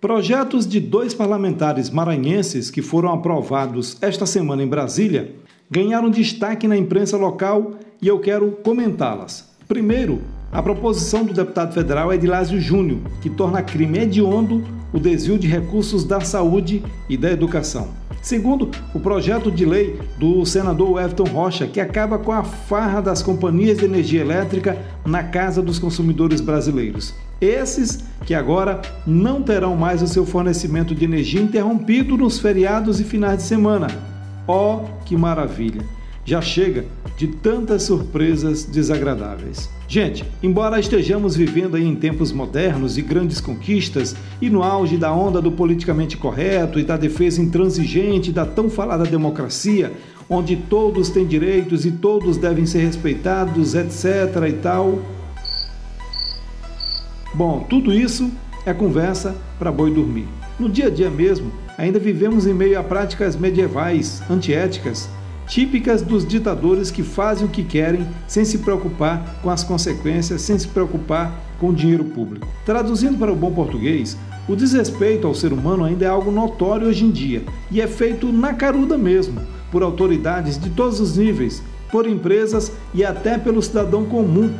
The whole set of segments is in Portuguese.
Projetos de dois parlamentares maranhenses que foram aprovados esta semana em Brasília ganharam destaque na imprensa local e eu quero comentá-las. Primeiro, a proposição do deputado federal Edilásio Júnior, que torna crime hediondo o desvio de recursos da saúde e da educação. Segundo, o projeto de lei do senador Everton Rocha, que acaba com a farra das companhias de energia elétrica na casa dos consumidores brasileiros. Esses que agora não terão mais o seu fornecimento de energia interrompido nos feriados e finais de semana. Oh, que maravilha! Já chega de tantas surpresas desagradáveis. Gente, embora estejamos vivendo em tempos modernos de grandes conquistas e no auge da onda do politicamente correto e da defesa intransigente da tão falada democracia, onde todos têm direitos e todos devem ser respeitados, etc e tal, Bom, tudo isso é conversa para boi dormir. No dia a dia mesmo, ainda vivemos em meio a práticas medievais, antiéticas, típicas dos ditadores que fazem o que querem sem se preocupar com as consequências, sem se preocupar com o dinheiro público. Traduzindo para o bom português, o desrespeito ao ser humano ainda é algo notório hoje em dia e é feito na caruda mesmo, por autoridades de todos os níveis, por empresas e até pelo cidadão comum.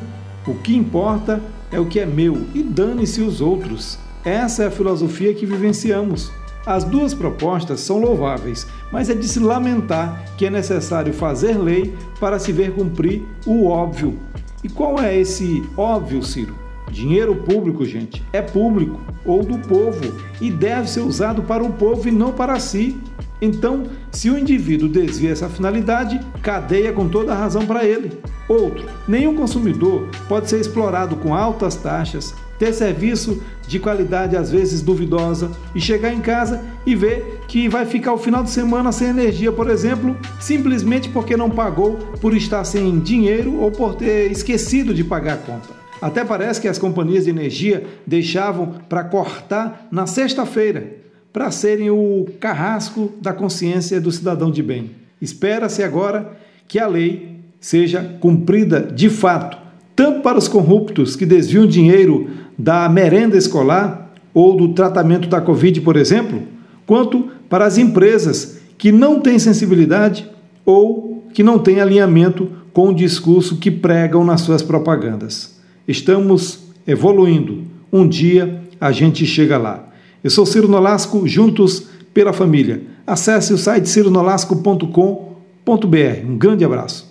O que importa é o que é meu e dane-se os outros. Essa é a filosofia que vivenciamos. As duas propostas são louváveis, mas é de se lamentar que é necessário fazer lei para se ver cumprir o óbvio. E qual é esse óbvio, Ciro? Dinheiro público, gente, é público ou do povo e deve ser usado para o povo e não para si. Então, se o indivíduo desvia essa finalidade, cadeia com toda a razão para ele. Outro, nenhum consumidor pode ser explorado com altas taxas, ter serviço de qualidade às vezes duvidosa e chegar em casa e ver que vai ficar o final de semana sem energia, por exemplo, simplesmente porque não pagou por estar sem dinheiro ou por ter esquecido de pagar a conta. Até parece que as companhias de energia deixavam para cortar na sexta-feira para serem o carrasco da consciência do cidadão de bem. Espera-se agora que a lei seja cumprida de fato, tanto para os corruptos que desviam dinheiro da merenda escolar ou do tratamento da Covid, por exemplo, quanto para as empresas que não têm sensibilidade ou que não têm alinhamento com o discurso que pregam nas suas propagandas. Estamos evoluindo. Um dia a gente chega lá. Eu sou Ciro Nolasco, juntos pela família. Acesse o site cironolasco.com.br. Um grande abraço.